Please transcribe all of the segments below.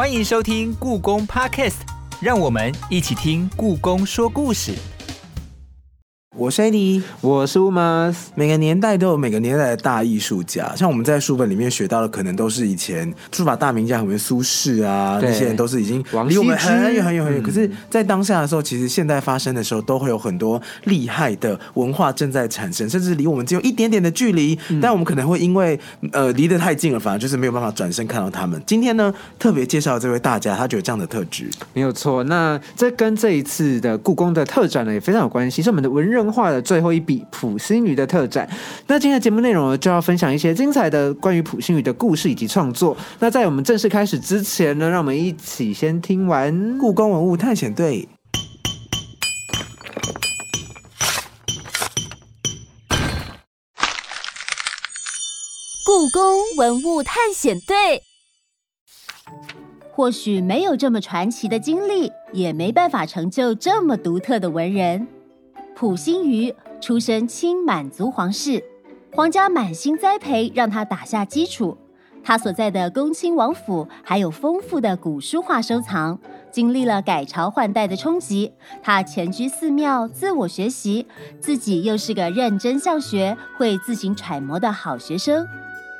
欢迎收听故宫 Podcast，让我们一起听故宫说故事。我是 AD，我是 Umas。每个年代都有每个年代的大艺术家，像我们在书本里面学到的，可能都是以前书法大名家，可能苏轼啊，那些人都是已经王离我们很远很远很远。嗯可是，在当下的时候，其实现代发生的时候，都会有很多厉害的文化正在产生，甚至离我们只有一点点的距离，嗯但我们可能会因为呃离得太近了，反而就是没有办法转身看到他们。今天呢，特别介绍这位大家，他就有这样的特质。没有错，那这跟这一次的故宫的特展呢也非常有关系，是我们的文人化的最后一笔普星鱼的特展。那今天的节目内容呢，就要分享一些精彩的关于普星鱼的故事以及创作。那在我们正式开始之前呢，让我们一起先听完故宫文物探险队。故宫文物探险队。或许没有这么传奇的经历，也没办法成就这么独特的文人。溥心畬出身清满族皇室，皇家满心栽培，让他打下基础。他所在的恭亲王府还有丰富的古书画收藏，经历了改朝换代的冲击。他潜居寺庙，自我学习，自己又是个认真向学、会自行揣摩的好学生。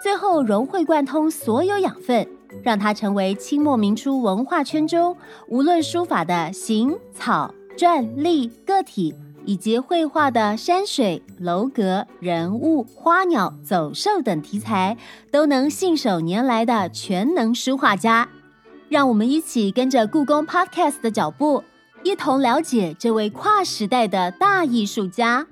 最后融会贯通所有养分，让他成为清末明初文化圈中无论书法的行、草、篆、隶、个体，以及绘画的山水、楼阁、人物、花鸟、走兽等题材，都能信手拈来的全能书画家。让我们一起跟着故宫 Podcast 的脚步，一同了解这位跨时代的大艺术家。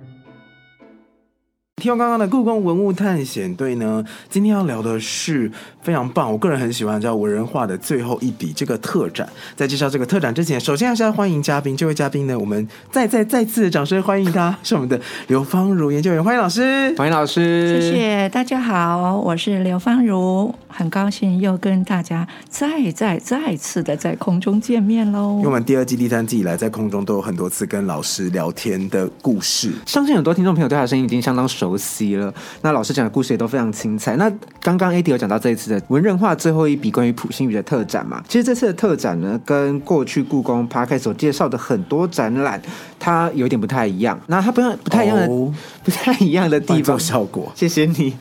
听完刚刚的故宫文物探险队呢，今天要聊的是非常棒，我个人很喜欢叫文人画的最后一笔这个特展。在介绍这个特展之前，首先还是要欢迎嘉宾。这位嘉宾呢，我们再再再次掌声欢迎他，是我们的刘芳如研究员，欢迎老师。欢迎老师，谢谢大家好，我是刘芳如，很高兴又跟大家再再再次的在空中见面喽因为我。们第二季、第三季以来，在空中都有很多次跟老师聊天的故事。相信很多听众朋友对他的声音已经相当熟悉了。那老师讲的故事也都非常精彩。那刚刚 AD 有讲到这一次的文人画最后一笔关于普心畬的特展嘛？其实这次的特展呢，跟过去故宫 p a r k 所介绍的很多展览，它有点不太一样。那它不不太一样的、哦不太一样的地方，效果。谢谢你。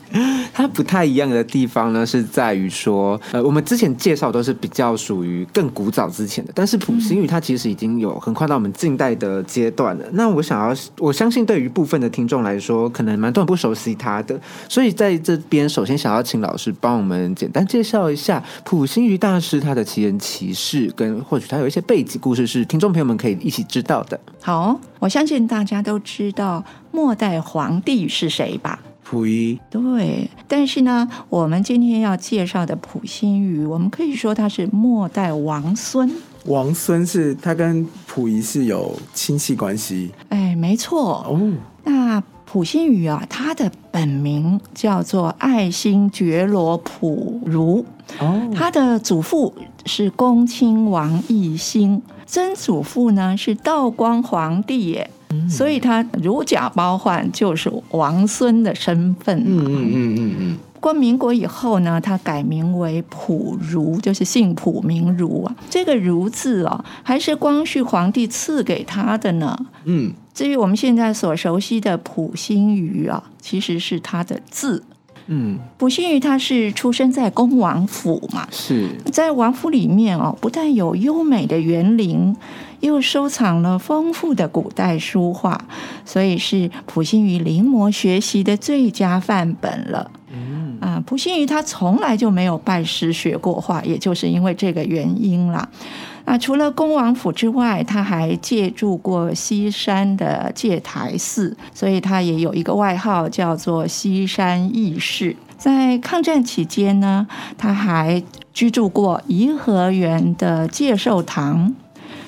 它不太一样的地方呢，是在在于说，呃，我们之前介绍都是比较属于更古早之前的，但是普心畬它其实已经有横跨到我们近代的阶段了。那我想要，我相信对于部分的听众来说，可能蛮多人不熟悉它的，所以在这边首先想要请老师帮我们简单介绍一下普心畬大师他的奇人奇事，跟或许他有一些背景故事是听众朋友们可以一起知道的。好，我相信大家都知道末代皇帝是谁吧？溥仪对，但是呢，我们今天要介绍的溥心畬，我们可以说他是末代王孙。王孙是他跟溥仪是有亲戚关系。哎，没错，哦。那溥心畬啊，他的本名叫做爱新觉罗溥儒，哦，他的祖父是恭亲王奕欣，曾祖父呢是道光皇帝耶，所以他如假包换，就是王孙的身份。嗯嗯嗯嗯嗯，过民国以后呢，他改名为溥儒，就是姓溥名儒啊。这个儒字哦，还是光绪皇帝赐给他的呢。嗯，至于我们现在所熟悉的溥心畬啊，其实是他的字。嗯，溥心畬他是出生在恭王府嘛，是在王府里面哦，不但有优美的园林，又收藏了丰富的古代书画，所以是溥心畬临摹学习的最佳范本了。嗯啊，溥心畬他从来就没有拜师学过画，也就是因为这个原因啦。那除了恭王府之外，他还借住过西山的戒台寺，所以他也有一个外号叫做西山义士。在抗战期间呢，他还居住过颐和园的介寿堂。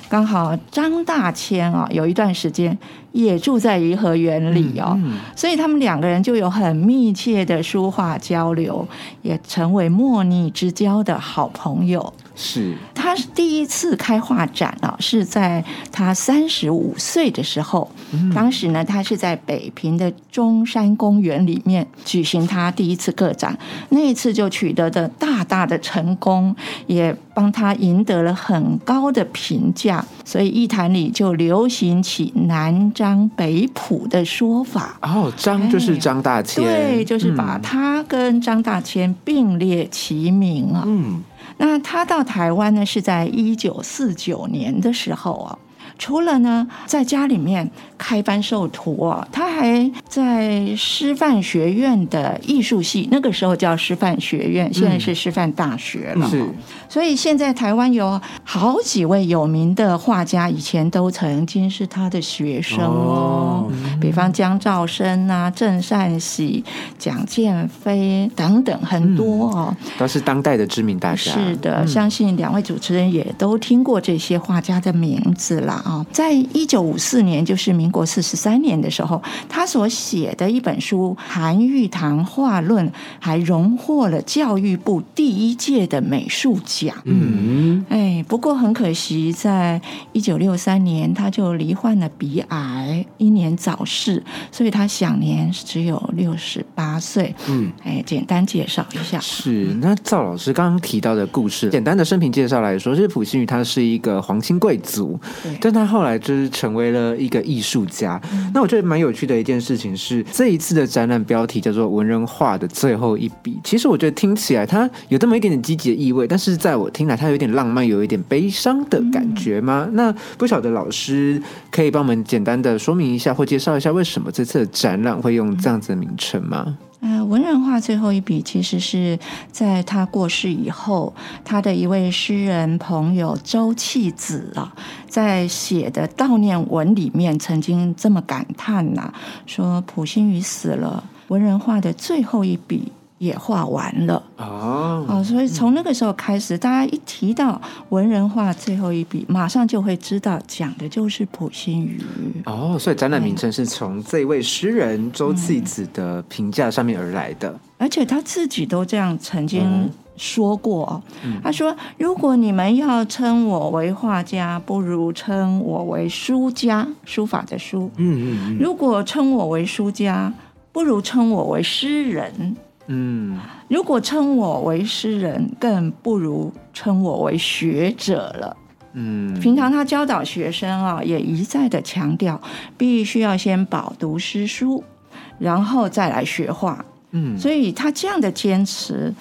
刚好张大千啊，有一段时间也住在颐和园里哦，嗯所以他们两个人就有很密切的书画交流，也成为莫逆之交的好朋友。是他是第一次开画展啊，是在他三十五岁的时候。当时呢，他是在北平的中山公园里面举行他第一次个展，那一次就取得的大大的成功，也帮他赢得了很高的评价。所以艺坛里就流行起南张北朴的说法。哦，张就是张大千，对，就是把他跟张大千并列齐名啊。嗯，那他到台湾呢，是在一九四九年的时候啊。除了呢，在家里面开班授徒啊，他还在师范学院的艺术系，那个时候叫师范学院，现在是师范大学了。是，所以现在台湾有好几位有名的画家，以前都曾经是他的学生哦，比方江兆生啊、郑善喜、蒋建飞等等，很多哦，都是当代的知名大家。是的，相信两位主持人也都听过这些画家的名字啦。啊，在一九五四年，就是民国四十三年的时候，他所写的一本书《韩愈堂画论》还荣获了教育部第一届的美术奖。嗯，哎，不过很可惜，在一九六三年他就罹患了鼻癌，英年早逝，所以他享年只有六十八岁。嗯，哎，简单介绍一下。是。那赵老师刚刚提到的故事，简单的生平介绍来说，是普心宇他是一个皇亲贵族，对但他后来就是成为了一个艺术家。那我觉得蛮有趣的一件事情是，这一次的展览标题叫做“文人画的最后一笔”。其实我觉得听起来它有这么一点点积极的意味，但是在我听来，它有点浪漫，有一点悲伤的感觉吗？那不晓得老师可以帮我们简单的说明一下，或介绍一下为什么这次的展览会用这样子的名称吗？呃，文人画最后一笔其实是在他过世以后，他的一位诗人朋友周弃子啊，在写的悼念文里面曾经这么感叹呐、说普心宇死了，文人画的最后一笔也画完了。哦，哦，所以从那个时候开始，大家一提到文人画最后一笔，马上就会知道讲的就是普心宇。哦，所以展览名称是从这位诗人周弃子的评价上面而来的。而且他自己都这样曾经说过哦，他说：“如果你们要称我为画家，不如称我为书家，书法的书；嗯嗯。如果称我为书家，不如称我为诗人；嗯，如果称我为诗人，更不如称我为学者了。”嗯，平常他教导学生啊，也一再的强调，必须要先饱读诗书，然后再来学画。嗯，所以他这样的坚持，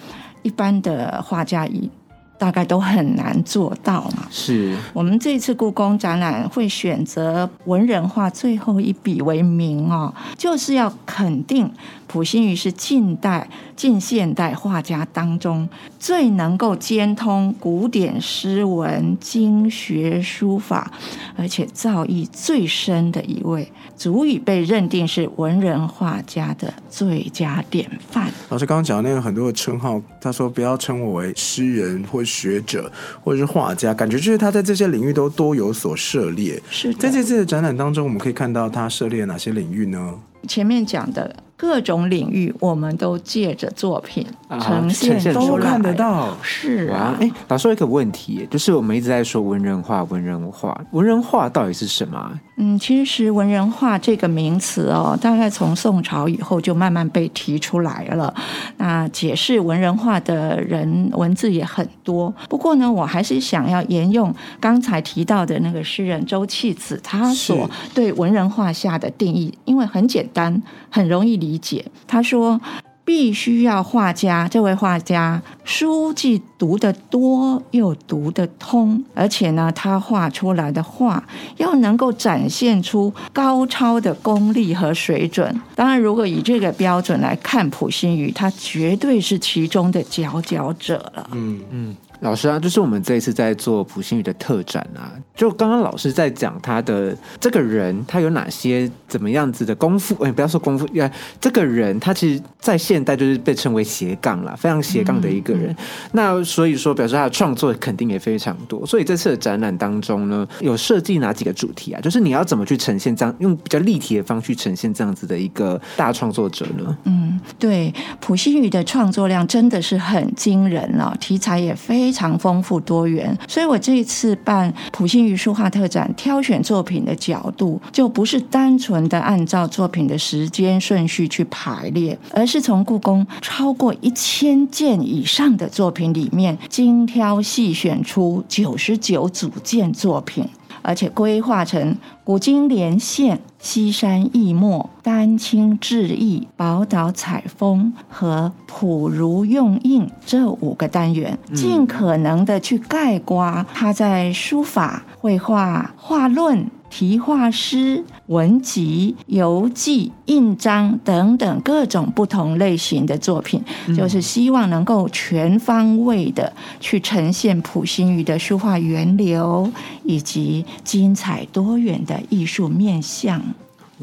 一般的画家一大概都很难做到嘛。是，我们这次故宫展览会选择文人画最后一笔为名哦，就是要肯定普心宇是近代、近现代画家当中最能够兼通古典诗文、经学书法，而且造诣最深的一位，足以被认定是文人画家的最佳典范。老师刚刚讲的那个很多的称号，他说不要称我为诗人或学者或者是画家，感觉就是他在这些领域都多有所涉猎。是在这次的展览当中，我们可以看到他涉猎哪些领域呢？前面讲的各种领域，我们都借着作品啊呈现都看得到。是啊，，哎，老师有一个问题，就是我们一直在说文人画，文人画，文人画到底是什么啊？嗯，其实文人画这个名词哦，大概从宋朝以后就慢慢被提出来了。那解释文人画的人文字也很多，不过呢，我还是想要沿用刚才提到的那个诗人周弃子他所对文人画下的定义，因为很简单，很容易理理解。他说。必须要画家，这位画家书记读得多又读得通，而且呢，他画出来的画要能够展现出高超的功力和水准。当然，如果以这个标准来看普心宇，他绝对是其中的佼佼者了。嗯，嗯，老师啊，就是我们这一次在做普心宇的特展啊，就刚刚老师在讲他的这个人，他有哪些怎么样子的功夫？哎，不要说功夫，呃，这个人他其实在现代就是被称为斜杠了，非常斜杠的一个人。那所以说表示他的创作肯定也非常多。所以这次的展览当中呢，有设计哪几个主题啊？就是你要怎么去呈现这样，用比较立体的方式呈现这样子的一个大创作者呢？嗯，对，普希宇的创作量真的是很惊人了、题材也非常丰富多元。所以我这一次办普希宇书画特展，挑选作品的角度就不是单纯的按照作品的时间顺序去排列，而是从故宫超过一千件以上的作品里面精挑细选出九十九组件作品。而且规划成古今连线、西山易墨、丹青志意、宝岛采风和普如用印这五个单元，尽可能的去概括他在书法、绘画、画论。题画诗、文集、游记、印章等等各种不同类型的作品，就是希望能够全方位的去呈现普心宇的书画源流以及精彩多元的艺术面向。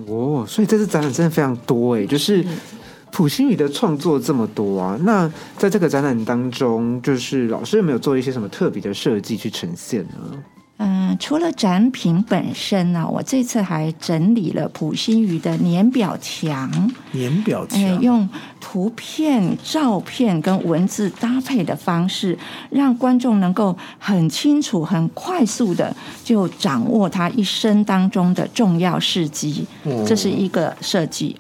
哦，所以这次展览真的非常多哎，就是普心宇的创作这么多啊。那在这个展览当中，就是老师有没有做一些什么特别的设计去呈现呢？嗯，除了展品本身呢、我这次还整理了普心宇的年表墙，年表墙、哎，用图片、照片跟文字搭配的方式，让观众能够很清楚、很快速的就掌握他一生当中的重要事迹，这是一个设计。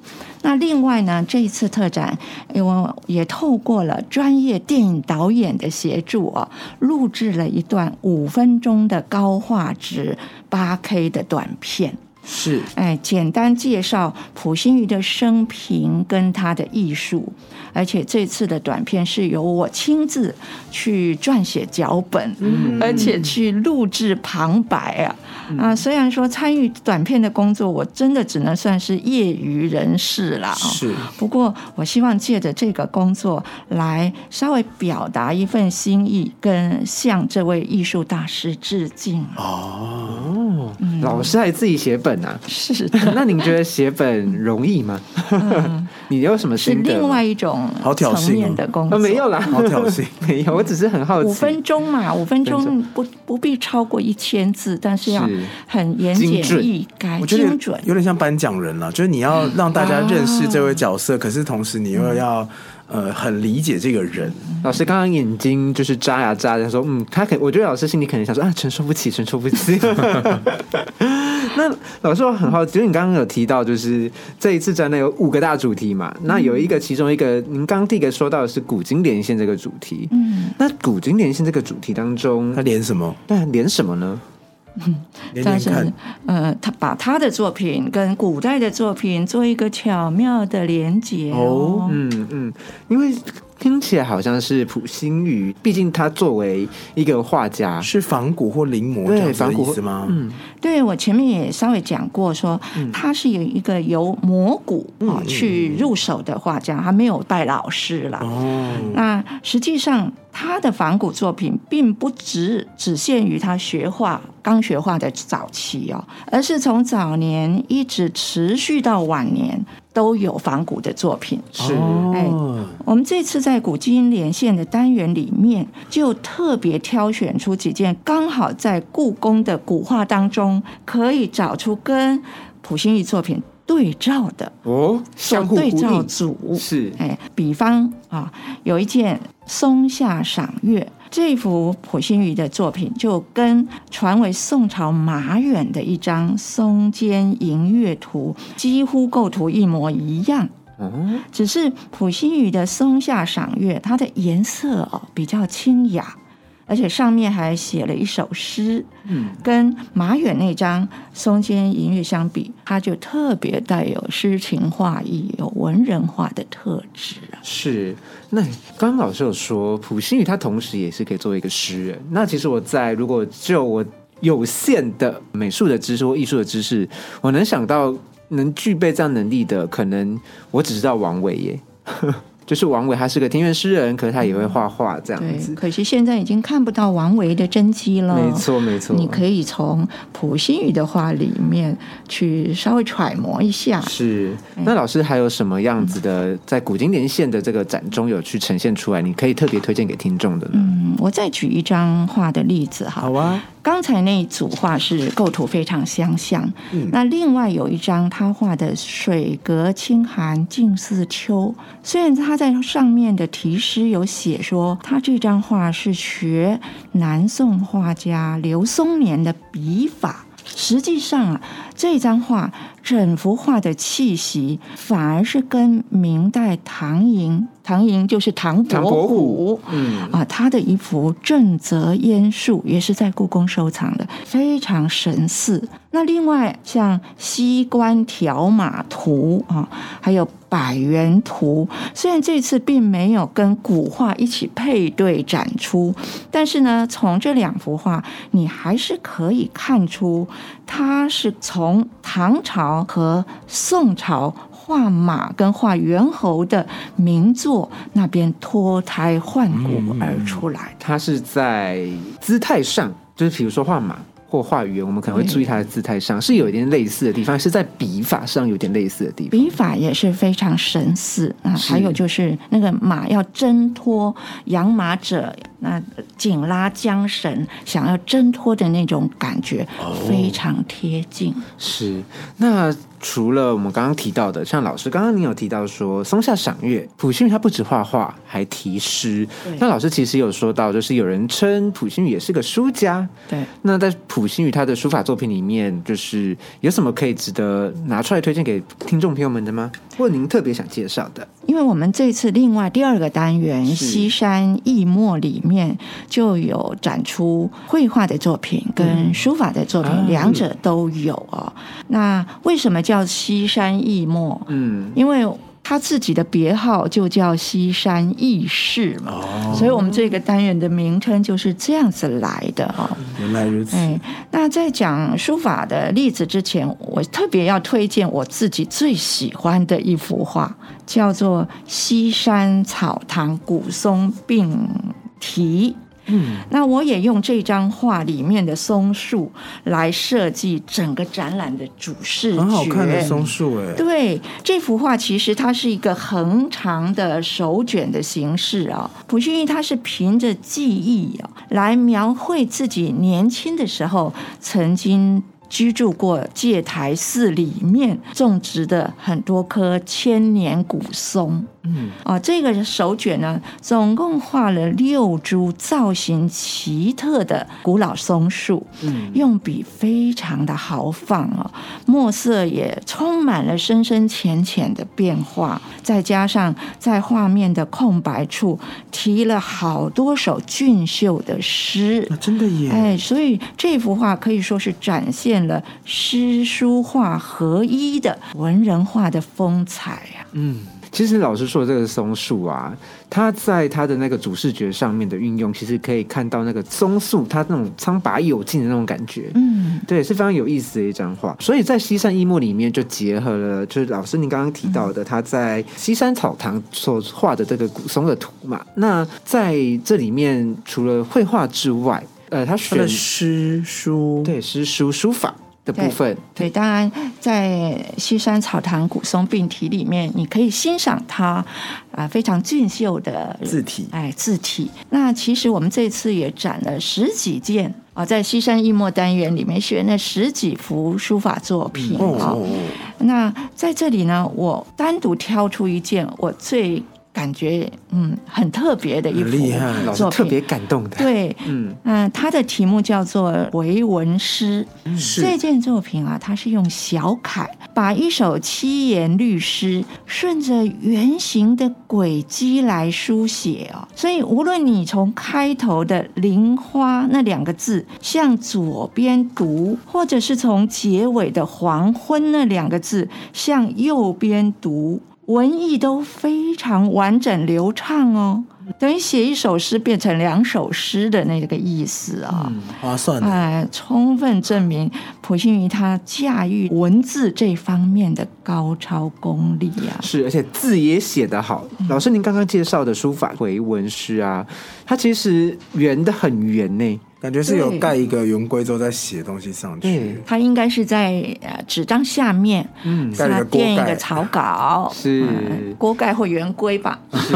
那另外呢，这一次特展，因为也透过了专业电影导演的协助啊，录制了一段五分钟的高画质八 K 的短片。是。哎，简单介绍普心瑜的生平跟他的艺术，而且这次的短片是由我亲自去撰写脚本，而且去录制旁白啊。啊！虽然说参与短片的工作，我真的只能算是业余人士啦。哦。是，不过，我希望借着这个工作来稍微表达一份心意，跟向这位艺术大师致敬。哦，老师还自己写本啊？是的，那您觉得写本容易吗？你有什么是心得是？另外一种好挑衅的工作。啊，没有啦，好挑衅。没有，我只是很好奇。五分钟嘛，五分分钟钟不不必超过一千字，但是要很言简意赅、精准。有点像颁奖人了，就是你要让大家认识这位角色，可是同时你又要呃很理解这个人。老师刚刚眼睛就是眨呀眨的说，嗯，他肯我觉得老师心里肯定想说啊，承受不起，承受不起。那老师我很好奇，就是你刚刚有提到，就是这一次展览有五个大主题嘛，那有一个其中一个，您刚刚第一个说到的是古今连线这个主题，嗯，那古今连线这个主题当中它，连什么？那连什么呢？连但是连看。呃，他把他的作品跟古代的作品做一个巧妙的连接哦。嗯嗯，因为听起来好像是普心宇，毕竟他作为一个画家，是仿古或临摹对这样子的仿古意思吗？嗯，对我前面也稍微讲过说，他是有一个由摹古啊、去入手的画家，他没有拜老师了。哦，那实际上，他的仿古作品并不只只限于他学画、刚学画的早期哦，而是从早年一直持续到晚年都有仿古的作品。是哎哦，我们这次在古今连线的单元里面，就特别挑选出几件刚好在故宫的古画当中可以找出跟普心宇作品对照的哦，相互对照组。是哎，比方啊，有一件《松下赏月》这幅普心宇的作品，就跟传为宋朝马远的一张《松间迎月图》几乎构图一模一样。嗯，只是普心宇的《松下赏月》，它的颜色哦比较清雅，而且上面还写了一首诗。嗯，跟马远那张《松间银月》相比，它就特别带有诗情画意、有文人画的特质啊。是。那刚刚老师有说，普心宇他同时也是可以作为一个诗人。那其实我在如果只有我有限的美术的知识或艺术的知识，我能想到能具备这样能力的，可能我只知道王维耶。就是王维他是个田园诗人，可是他也会画画这样对，子。可惜现在已经看不到王维的真迹了。没错，没错，你可以从普心宇的画里面去稍微揣摩一下。是。那老师还有什么样子的，在古今连线的这个展中有去呈现出来？你可以特别推荐给听众的呢？嗯，我再举一张画的例子哈。好啊，刚才那一组画是构图非常相像，嗯那另外有一张他画的水阁清寒近似秋，虽然他在上面的题诗有写说他这张画是学南宋画家刘松年的笔法。实际上啊，这张画整幅画的气息反而是跟明代唐寅，唐寅就是唐唐伯伯虎虎，嗯啊，他的一幅《正则烟树》也是在故宫收藏的，非常神似。那另外像《西关条码图》啊，还有《百元图》，虽然这次并没有跟古画一起配对展出，但是呢，从这两幅画，你还是可以看出，它是从唐朝和宋朝。画马跟画猿猴的名作那边脱胎换骨而出来的。他是在姿态上，就是比如说画马或画圆，我们可能会注意他的姿态上是有一点类似的地方，是在笔法上有点类似的地方。笔法也是非常神似啊，是还有就是那个马要挣脱养马者那紧拉缰绳，想要挣脱的那种感觉，非常贴近。是，那除了我们刚刚提到的，像老师刚刚你有提到说松下赏月，普心宇他不止画画，还题诗。那老师其实有说到，就是有人称普心宇也是个书家。对，那在普心宇他的书法作品里面，就是有什么可以值得拿出来推荐给听众朋友们的吗？或您特别想介绍的？因为我们这次另外第二个单元《西山易墨》里面就有展出绘画的作品跟书法的作品，啊两者都有哦。那为什么叫西山易墨？嗯，因为他自己的别号就叫西山义士嘛，所以我们这个单元的名称就是这样子来的哦。原来如此。哎，那在讲书法的例子之前，我特别要推荐我自己最喜欢的一幅画，叫做《西山草堂古松并题》。嗯，那我也用这张画里面的松树来设计整个展览的主视觉，很好看的松树哎，对，这幅画其实它是一个横长的手卷的形式啊。普信玉他是凭着记忆啊来描绘自己年轻的时候曾经。居住过戒台寺里面种植的很多棵千年古松，嗯，啊，这个手卷呢，总共画了六株造型奇特的古老松树，嗯，用笔非常的豪放哦，墨色也充满了深深浅浅的变化，再加上在画面的空白处提了好多首俊秀的诗啊，，真的耶！哎，所以这幅画可以说是展现了诗书画合一的文人画的风采啊。嗯，其实老师说的这个松树啊，它在它的那个主视觉上面的运用，其实可以看到那个松树它那种苍白有劲的那种感觉。嗯，对，是非常有意思的一张画。所以在西山一墨里面就结合了，就是老师您刚刚提到的，他在西山草堂所画的这个古松的图嘛。那在这里面，除了绘画之外，呃，他他选的诗书，对诗书书法的部分，对，当然在西山草堂古松并题里面，你可以欣赏它啊、非常俊秀的字体。哎字体。那其实我们这次也展了十几件啊、在西山一墨单元里面选了十几幅书法作品啊、哦哦哦，那在这里呢，我单独挑出一件我最感觉嗯很特别的一幅很厉害老师作品。特别感动的。对，嗯，嗯、它的题目叫做《回文诗》。这件作品啊，它是用小楷把一首七言律诗顺着圆形的轨迹来书写哦，所以无论你从开头的“林花”那两个字向左边读，或者是从结尾的“黄昏”那两个字向右边读。文艺都非常完整流畅哦。等于写一首诗变成两首诗的那个意思啊。划算的。哎，充分证明普信于他驾驭文字这方面的高超功力啊。是，而且字也写得好。老师，您刚刚介绍的书法回文诗啊，它其实圆的很圆呢。感觉是有对盖一个圆规之后再写东西上对。去，它应该是在呃纸张下面，嗯，他盖了一个锅垫一盖个草稿，是。嗯锅盖或圆规吧。是。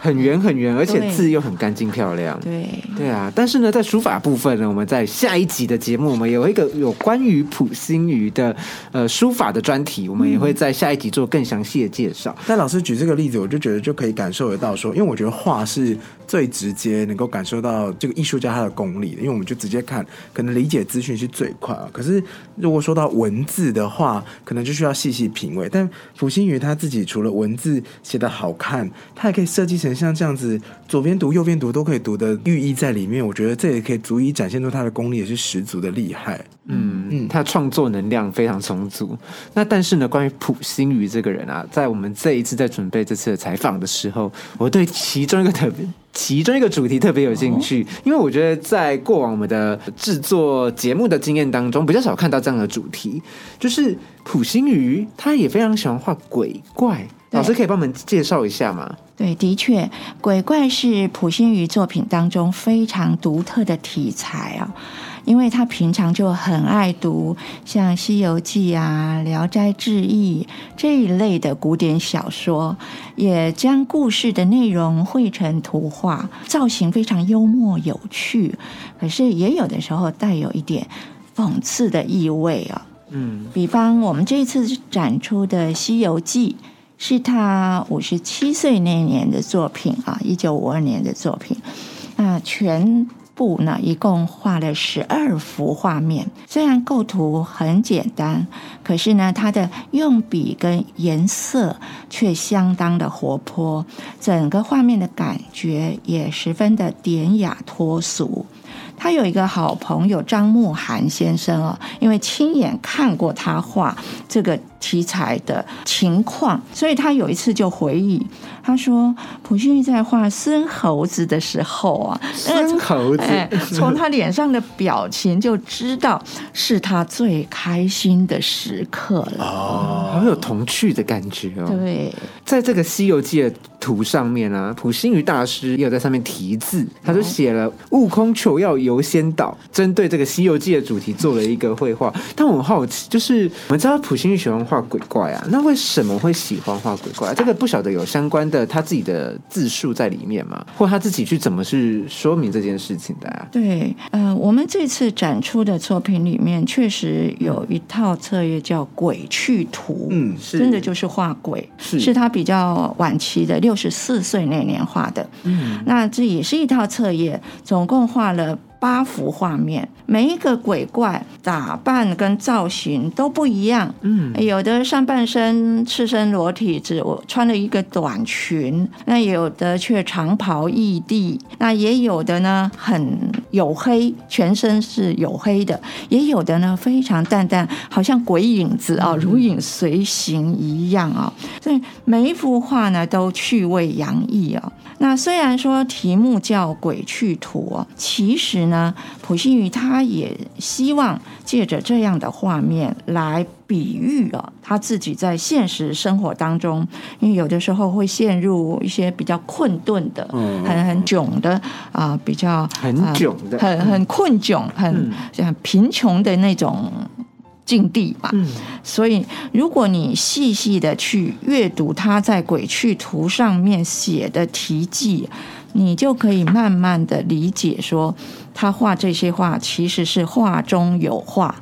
很圆很圆，而且字又很干净漂亮。对，对啊，但是呢，在书法部分呢，我们在下一集的节目，我们有一个有关于普心瑜的呃书法的专题，我们也会在下一集做更详细的介绍。但老师举这个例子，我就觉得就可以感受得到说，因为我觉得画是最直接能够感受到这个艺术家他的功力的，因为我们就直接看，可能理解资讯是最快啊。可是如果说到文字的话，可能就需要细细品味。但普星宇他自己除了文字写的好看，他也可以设计成像这样子，左边读右边读都可以读的寓意在里面。我觉得这也可以足以展现出他的功力也是十足的厉害。嗯嗯，他创作能量非常充足。那但是呢，关于普星宇这个人啊，在我们这一次在准备这次的采访的时候，我对其中一个特别。其中一个主题特别有兴趣，因为我觉得在过往我们的制作节目的经验当中，比较少看到这样的主题，就是普星瑜他也非常喜欢画鬼怪。老师可以帮我们介绍一下吗？对，的确，鬼怪是普星瑜作品当中非常独特的题材啊。因为他平常就很爱读像《西游记》啊、《聊斋志异》这一类的古典小说，也将故事的内容绘成图画，造型非常幽默有趣，可是也有的时候带有一点讽刺的意味啊。嗯，比方我们这次展出的《西游记》，是他五十七岁那年的作品啊，一九五二年的作品。那全布呢，一共画了十二幅画面。虽然构图很简单，可是呢，它的用笔跟颜色却相当的活泼，整个画面的感觉也十分的典雅脱俗。他有一个好朋友张慕涵先生哦，因为亲眼看过他画这个题材的情况，所以他有一次就回忆，他说普心瑜在画孙猴子的时候啊，那个孙猴子，哎，从他脸上的表情就知道是他最开心的时刻了。哦，好有童趣的感觉哦。对，在这个《西游记》的图上面啊，普心瑜大师也有在上面题字，他就写了“悟空求药游仙岛”，针对这个《西游记》的主题做了一个绘画。但我很好奇，就是我们知道普心瑜喜欢画鬼怪啊，那为什么会喜欢画鬼怪？这个不晓得有相关的他自己的自述在里面吗？或他自己去怎么去说明这件事情的啊？对，呃，我们这次展出的作品里面，确实有一套册页叫《鬼去图》，嗯是真的就是画鬼，是他比较晚期的，六十四岁那年画的。嗯，那这也是一套册页，总共画了八幅画面，每一个鬼怪打扮跟造型都不一样。嗯，有的上半身赤身裸体，只穿了一个短裙；那有的却长袍异地；那也有的呢很黝黑，全身是黝黑的；也有的呢非常淡淡，好像鬼影子啊，如影随形一样啊。所以每一幅画呢都趣味洋溢啊。那虽然说题目叫《鬼去图》哦，其实呢，普心瑜他也希望借着这样的画面来比喻哦，他自己在现实生活当中，因为有的时候会陷入一些比较困顿的、嗯很很窘的啊、比较很啊囧的。很很困窘、很嗯。很贫穷的那种境地吧。嗯。所以，如果你细细的去阅读他在《鬼去图》上面写的题记，你就可以慢慢的理解说，他画这些画其实是画中有画。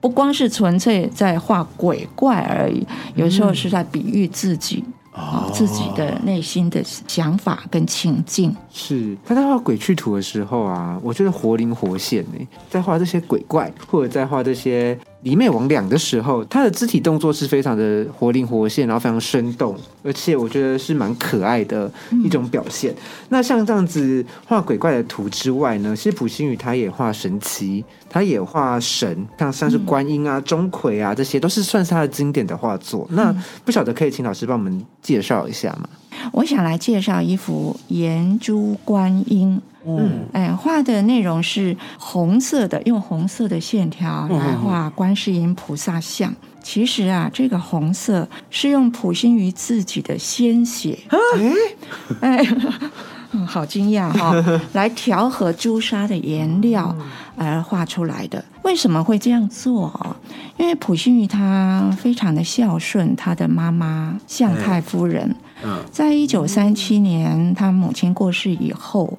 不光是纯粹在画鬼怪而已，有时候是在比喻自己啊、自己的内心的想法跟情境。是他在画鬼去图的时候啊，我觉得活灵活现呢。在画这些鬼怪，或者在画这些魑魅魍魉的时候，他的肢体动作是非常的活灵活现，然后非常生动，而且我觉得是蛮可爱的一种表现。那像这样子画鬼怪的图之外呢，其实普心宇他也画神奇，他也画神，像像是观音啊、钟馗啊，这些都是算是他的经典的画作。那不晓得可以请老师帮我们介绍一下吗？我想来介绍一幅颜珠观音。嗯，哎，画的内容是红色的，用红色的线条来画观世音菩萨像。其实啊，这个红色是用普心于自己的鲜血，哎，嗯，好惊讶哈、来调和朱砂的颜料而画出来的。为什么会这样做啊？因为普心于他非常的孝顺他的妈妈向太夫人。嗯在一九三七年，他母亲过世以后，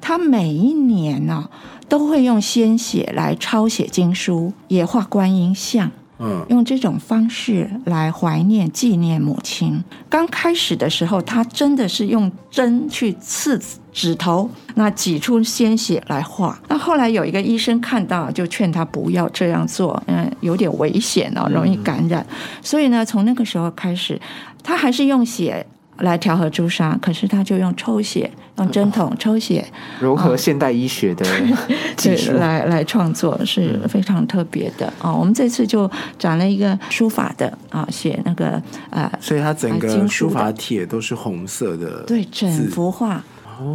他每一年呢、都会用鲜血来抄写经书，也画观音像。嗯用这种方式来怀念、纪念母亲。刚开始的时候，他真的是用针去刺指头，那挤出鲜血来画。那后来有一个医生看到，就劝他不要这样做，嗯，有点危险哦，容易感染。所以呢，从那个时候开始，他还是用血。来调和朱砂，可是他就用抽血，用针筒抽血，融合现代医学的技 对，术。来来创作是非常特别的啊、我们这次就展了一个书法的啊，写那个呃，所以它整个书法帖都是红色的，对，整幅画，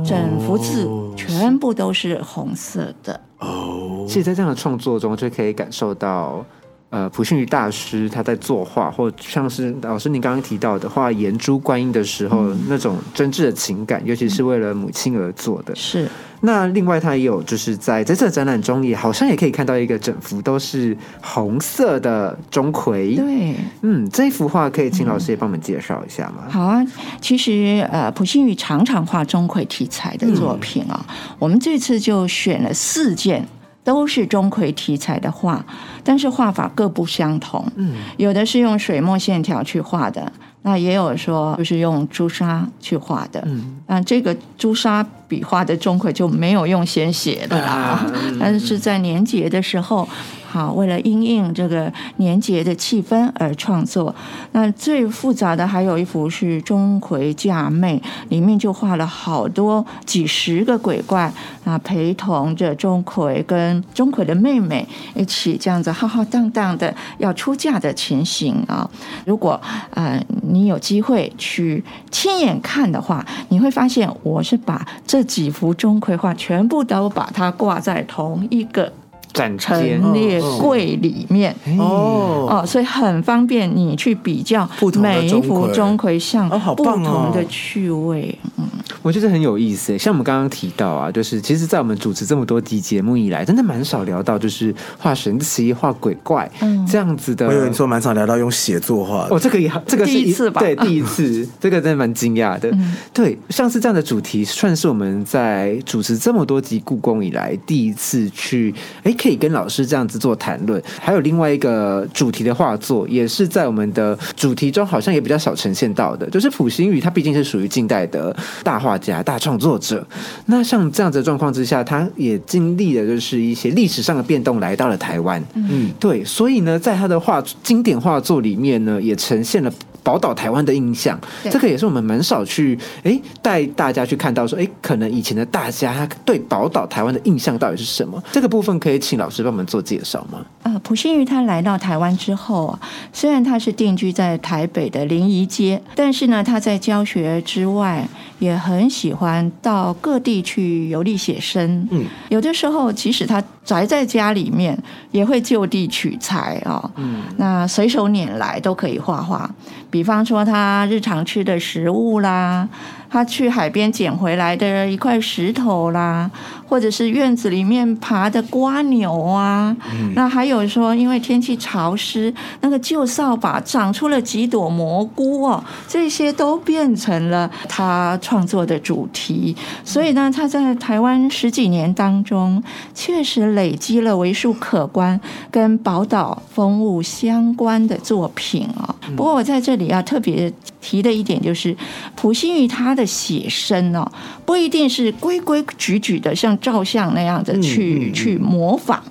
整幅字全部都是红色的。哦，其实，在这样的创作中，就可以感受到，呃，普信宇大师他在作画，或像是老师您刚刚提到的画颜珠观音的时候，嗯那种真挚的情感，尤其是为了母亲而做的。是，那另外，他也有就是在这次的展览中，也好像也可以看到一个整幅都是红色的钟馗。对。嗯，这幅画可以请老师也帮我们介绍一下吗？好啊，其实呃，普信宇常常画钟馗题材的作品啊、我们这次就选了四件。都是钟馗题材的画，但是画法各不相同。嗯，有的是用水墨线条去画的，那也有说就是用朱砂去画的。嗯，那这个朱砂笔画的钟馗就没有用鲜血的啦，但是是在年节的时候。好，为了因应这个年节的气氛而创作。那最复杂的还有一幅是钟馗嫁妹，里面就画了好多几十个鬼怪，啊，陪同着钟馗跟钟馗的妹妹一起这样子浩浩荡荡的要出嫁的情形啊。如果呃你有机会去亲眼看的话，你会发现我是把这几幅钟馗画全部都把它挂在同一个陈列柜里面。哦，哦，所以很方便你去比较每一幅钟馗像哦好不棒哦同的趣味。嗯，我觉得很有意思。像我们刚刚提到啊，就是其实，在我们主持这么多集节目以来，真的蛮少聊到就是画神奇、画鬼怪、嗯这样子的。我以为你说蛮少聊到用写作画的哦，这个也这个是第一次吧 对，第一次，这个真的蛮惊讶的。嗯对，像是这样的主题，算是我们在主持这么多集故宫以来第一次去，哎，可以跟老师这样子做谈论。还有另外一个主题的画作，也是在我们的主题中好像也比较少呈现到的，就是普心宇，他毕竟是属于近代的大画家、大创作者。那像这样子的状况之下，他也经历了就是一些历史上的变动，来到了台湾。嗯，对，所以呢，在他的画经典画作里面呢，也呈现了宝岛台湾的印象。对这个也是我们蛮少去哎带大家去看到说，哎，可能以前的大家他对宝岛台湾的印象到底是什么？这个部分可以请老师帮我们做介绍吗？呃，普信玉他来到台湾之后啊，虽然他是定居在台北的临沂街，但是呢，他在教学之外，也很喜欢到各地去游历写生。嗯，有的时候即使他宅在家里面，也会就地取材啊、嗯，那随手拈来都可以画画。比方说他日常吃的食物啦，他去海边捡回来的一块石头啦，或者是院子里面爬的瓜牛啊。那还有说，因为天气潮湿，那个旧扫把长出了几朵蘑菇哦，这些都变成了他创作的主题。所以呢，他在台湾十几年当中，确实累积了为数可观跟宝岛风物相关的作品哦。不过我在这里要特别提的一点就是，普信玉他的写生哦，不一定是规规矩矩的像照相那样的去、嗯嗯嗯去模仿。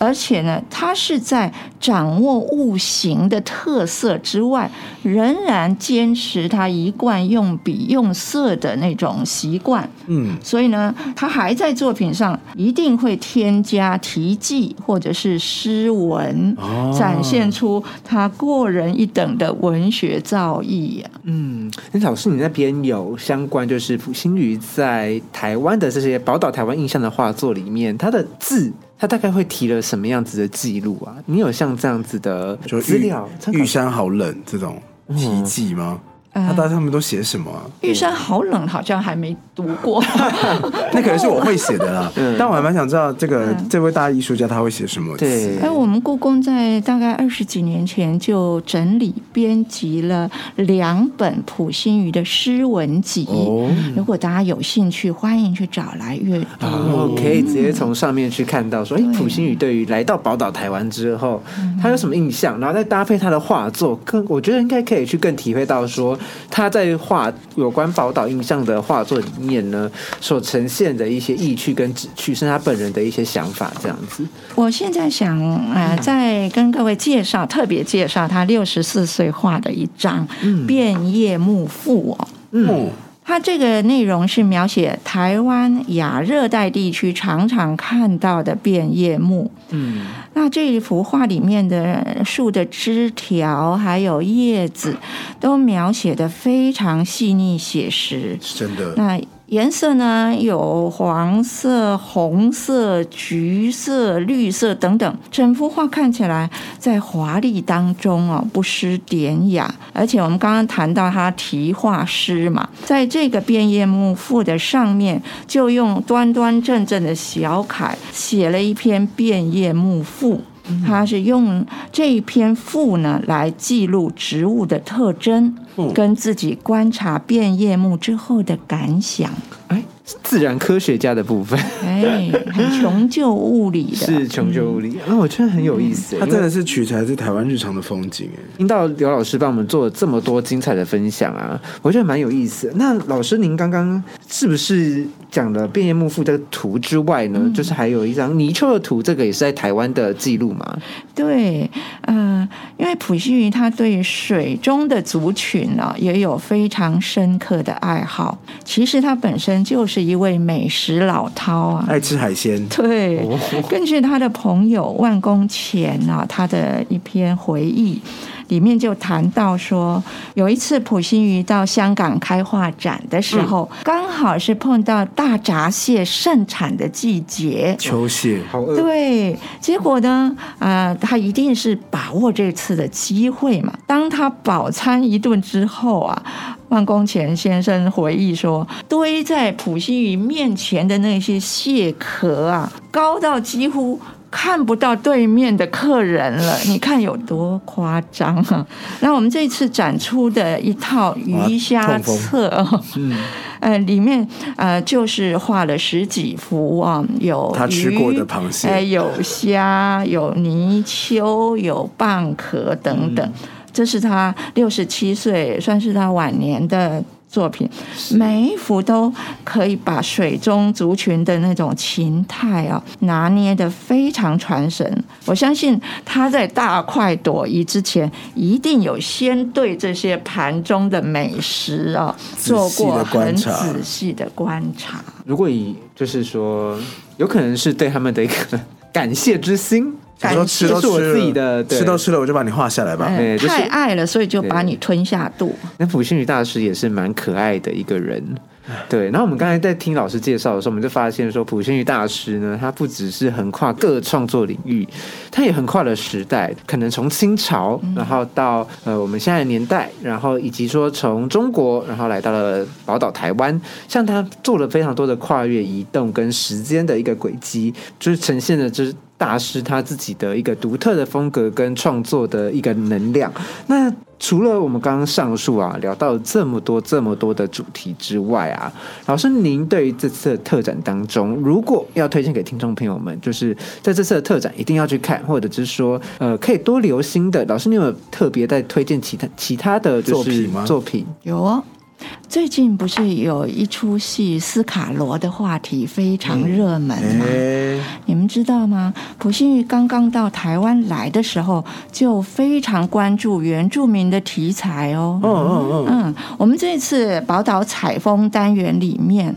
而且呢，他是在掌握物形的特色之外，仍然坚持他一贯用笔用色的那种习惯。嗯，所以呢，他还在作品上一定会添加题记或者是诗文，哦。展现出他过人一等的文学造诣。呀、嗯，那老师，你那边有相关就是普心宇在台湾的这些宝岛台湾印象的画作里面，他的字，他大概会提了什么样子的记录啊？你有像这样子的资料玉山好冷这种奇迹吗？呃他大他们都写什么啊？玉山好冷，好像还没读过。那可能是我会写的啦，但我还蛮想知道这个嗯这位大艺术家他会写什么对词。哎，我们故宫在大概二十几年前就整理编辑了两本普心瑜的诗文集。哦如果大家有兴趣，欢迎去找来阅读。然后可以直接从上面去看到说，哎，对普心宇对于来到宝岛台湾之后，他有什么印象？然后再搭配他的画作，更我觉得应该可以去更体会到说，他在画有关宝岛印象的画作里面呢，所呈现的一些意趣跟旨趣，是他本人的一些想法，这样子。我现在想，呃，再跟各位介绍，特别介绍他六十四岁画的一张《变叶木赋》哦。嗯，它这个内容是描写台湾亚热带地区常常看到的变叶木。嗯，那这一幅画里面的树的枝条还有叶子，都描写的非常细腻写实。是真的。那颜色呢，有黄色、红色、橘色、绿色等等，整幅画看起来在华丽当中哦，不失典雅。而且我们刚刚谈到他题画诗嘛，在这个变叶木赋的上面，就用端端正正的小楷写了一篇变叶木赋。他是用这一篇赋呢来记录植物的特征，嗯跟自己观察变叶木之后的感想。哎，自然科学家的部分哎，很穷究物理的，是穷究物理，啊，我觉得很有意思。他真的是取材自台湾日常的风景，哎，听到刘老师帮我们做了这么多精彩的分享啊，我觉得蛮有意思的。那老师，您刚刚是不是讲了变叶木赋这个图之外呢，就是还有一张泥鳅的图，这个也是在台湾的记录嘛？对，呃，因为普希瑜他对于水中的族群呢、也有非常深刻的爱好。其实他本身就是一位美食老饕啊。爱吃海鲜。对，根据他的朋友万公钱啊，他的一篇回忆。里面就谈到说，有一次普心瑜到香港开画展的时候，刚好是碰到大闸蟹盛产的季节，秋蟹，好饿，对，结果呢，呃，他一定是把握这次的机会嘛。当他饱餐一顿之后啊，万公钱先生回忆说，堆在普希瑜面前的那些蟹壳啊，高到几乎。看不到对面的客人了，你看有多夸张啊！那我们这次展出的一套鱼虾册哦，呃，里面呃就是画了十几幅啊，有他吃过的鱼螃蟹哎，有虾，有泥鳅，有蚌壳等等。这是他六十七岁，算是他晚年的作品，每一幅都可以把水中族群的那种情态啊拿捏的非常传神。我相信他在大快朵颐之前，一定有先对这些盘中的美食啊做过很仔细的观察。如果以就是说，有可能是对他们的一个感谢之心，想说吃都是我吃了，自己的对吃都吃了，我就把你画下来吧。哎对就是太爱了，所以就把你吞下肚。那普星宇大师也是蛮可爱的一个人。对，然后我们刚才在听老师介绍的时候，我们就发现说，普星宇大师呢，他不只是横跨各创作领域，他也横跨了时代，可能从清朝，然后到呃我们现在的年代，然后以及说从中国，然后来到了宝岛台湾，像他做了非常多的跨越移动跟时间的一个轨迹，就是呈现的就是大师他自己的一个独特的风格跟创作的一个能量。那除了我们刚刚上述啊聊到这么多这么多的主题之外啊，老师您对于这次的特展当中，如果要推荐给听众朋友们，就是在这次的特展一定要去看，或者是说呃可以多留心的，老师你有特别在推荐其他其他的作品吗作品有哦，最近不是有一出戏斯卡罗的话题非常热门吗？哎，你们知道吗？普信玉刚刚到台湾来的时候，就非常关注原住民的题材哦。嗯嗯嗯，嗯，我们这次宝岛采风单元里面，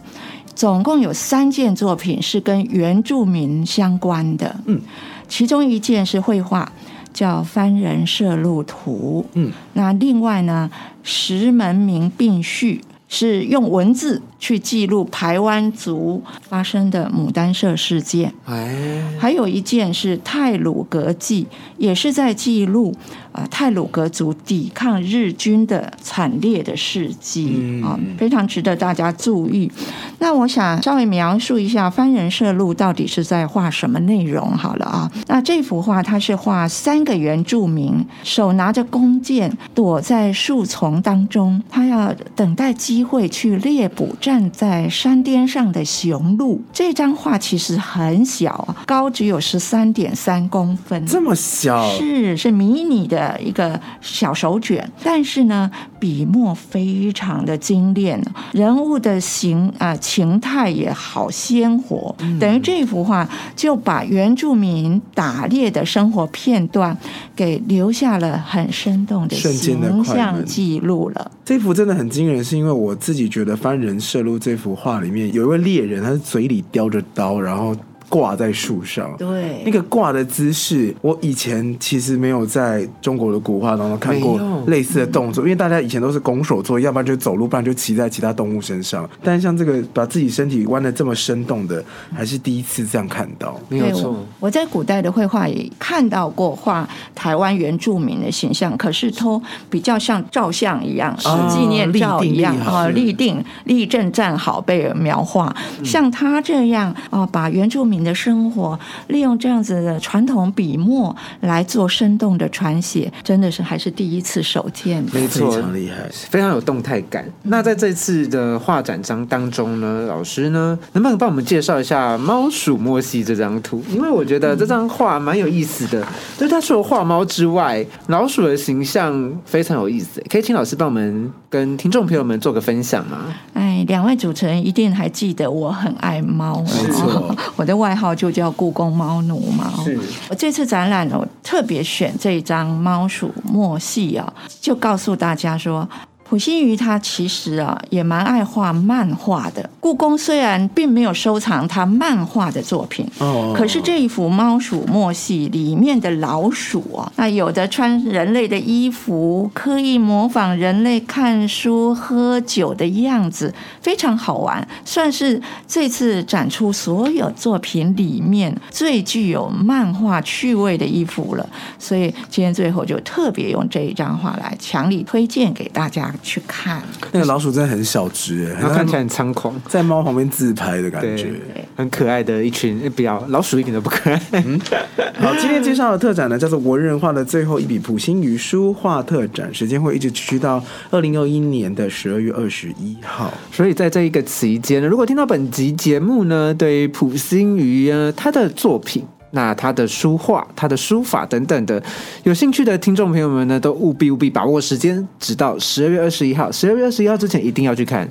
总共有三件作品是跟原住民相关的。嗯，其中一件是绘画，叫《番人摄路图》。嗯，那另外呢，《石门铭并序》是用文字去记录台湾族发生的牡丹社事件。哎，还有一件是泰鲁格记，也是在记录啊、呃泰鲁格族抵抗日军的惨烈的事迹嗯啊、非常值得大家注意。那我想稍微描述一下《番人社录》到底是在画什么内容好了啊。那这幅画它是画三个原住民手拿着弓箭躲在树丛当中，他要等待机会去猎捕站在山巅上的雄鹿。这张画其实很小啊，高只有十三点三公分，这么小，是是迷你的一个小手卷，但是呢，笔墨非常的精炼，人物的形啊、情态也好鲜活，等于这幅画就把原住民打猎的生活片段给留下了很生动的形象记录了。这幅真的很惊人，是因为我我自己觉得《翻人摄录》这幅画里面有一位猎人，他是嘴里叼着刀，然后挂在树上。对那个挂的姿势，我以前其实没有在中国的古画当中看过类似的动作，因为大家以前都是拱手做，要不然就走路，不然就骑在其他动物身上。但是像这个把自己身体弯的这么生动的，还是第一次这样看到。没有错我。在古代的绘画也看到过画台湾原住民的形象，可是都比较像照相一样，是啊纪念照一样啊，立定立正站好被描画。像他这样啊，把原住民的生活利用这样子的传统笔墨来做生动的传写，真的是还是第一次手见。没错非常厉害。非常有动态感。那在这次的画展章当中呢，老师呢，能不能帮我们介绍一下猫鼠莫西这张图？因为我觉得这张画蛮有意思的，就是它除了画猫之外，老鼠的形象非常有意思。可以请老师帮我们跟听众朋友们做个分享吗？哎，两位主持人一定还记得我很爱猫，没错 我的外号就叫故宫猫奴嘛。是我这次展览呢，我特别选这张猫鼠墨戏啊，就告诉大家说。普心瑜他其实啊也蛮爱画漫画的。故宫虽然并没有收藏他漫画的作品，哦可是这一幅猫鼠墨戏里面的老鼠啊，那有的穿人类的衣服，刻意模仿人类看书、喝酒的样子，非常好玩，算是这次展出所有作品里面最具有漫画趣味的一幅了。所以今天最后就特别用这一张画来强力推荐给大家去看。那个老鼠真的很小只，哎，很然后看起来很猖狂，在猫旁边自拍的感觉。很可爱的一群，哎不要老鼠一点都不可爱。好，今天介绍的特展呢，叫做文人画的最后一笔普心瑜书画特展，时间会一直持续到二零二一年的十二月二十一号。所以在这一个期间呢，如果听到本集节目呢，对普心瑜呢他的作品。那他的书画、他的书法等等的，有兴趣的听众朋友们呢，都务必务必把握时间，直到十二月二十一号。十二月二十一号之前一定要去看。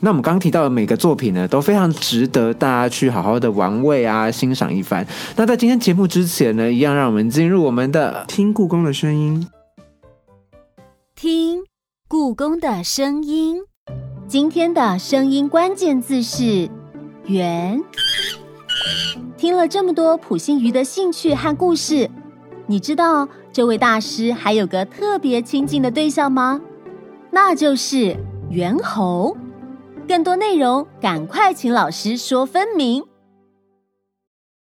那我们刚刚提到的每个作品呢，都非常值得大家去好好的玩味啊，欣赏一番。那在今天节目之前呢，一样让我们进入我们的听故宫的声音，听故宫的声音。今天的声音关键字是“圆”。听了这么多普心鱼的兴趣和故事，你知道这位大师还有个特别亲近的对象吗？那就是猿猴。更多内容，赶快请老师说分明。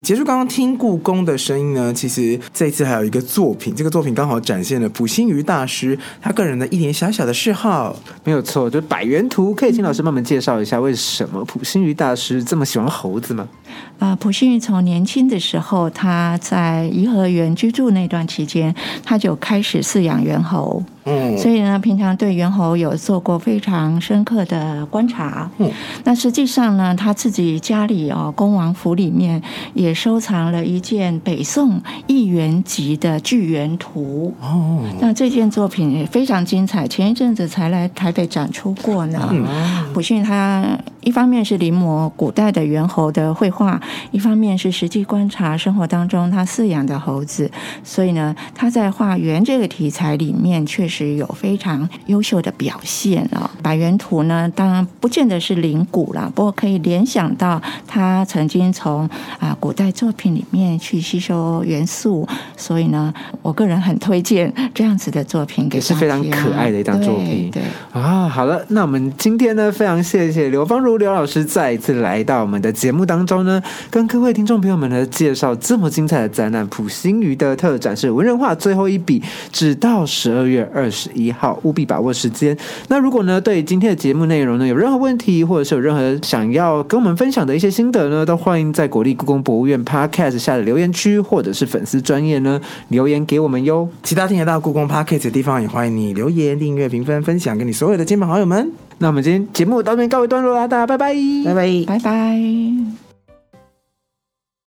结束刚刚听故宫的声音呢，其实这一次还有一个作品，这个作品刚好展现了普心瑜大师他个人的一点小小的嗜好。没有错，就是百元图。可以请老师帮我们介绍一下，为什么普心瑜大师这么喜欢猴子吗？啊，普心瑜从年轻的时候，他在颐和园居住那段期间，他就开始饲养猿猴。嗯所以呢，平常对猿猴有做过非常深刻的观察。嗯那实际上呢，他自己家里哦，恭王府里面也收藏了一件北宋一元级的巨猿图。哦，那这件作品也非常精彩，前一阵子才来台北展出过呢。嗯普训他一方面是临摹古代的猿猴的绘画，一方面是实际观察生活当中他饲养的猴子，所以呢，他在画猿这个题材里面确实有非常优秀的表现啊、百元图呢，当然不见得是灵骨啦，不过可以联想到他曾经从啊、古代作品里面去吸收元素，所以呢，我个人很推荐这样子的作品给也是非常可爱的一张作品对。对啊，好了，那我们今天呢，非常谢谢刘芳如刘老师再一次来到我们的节目当中呢，跟各位听众朋友们呢介绍这么精彩的展览。普星鱼的特展是文人画最后一笔，直到十二月二十一号，务必把握时间。那如果呢，对今天的节目内容呢有任何问题，或者是有任何想要跟我们分享的一些心得呢，都欢迎在国立故宫博物院 Podcast 下的留言区，或者是粉丝专业呢留言给我们哟。其他听得到故宫 Podcast 的地方，也欢迎你留言、订阅、评分、分享给你所有的亲朋好友们。那我们今天节目到这边告一段落啦，大家拜拜，拜拜。拜拜。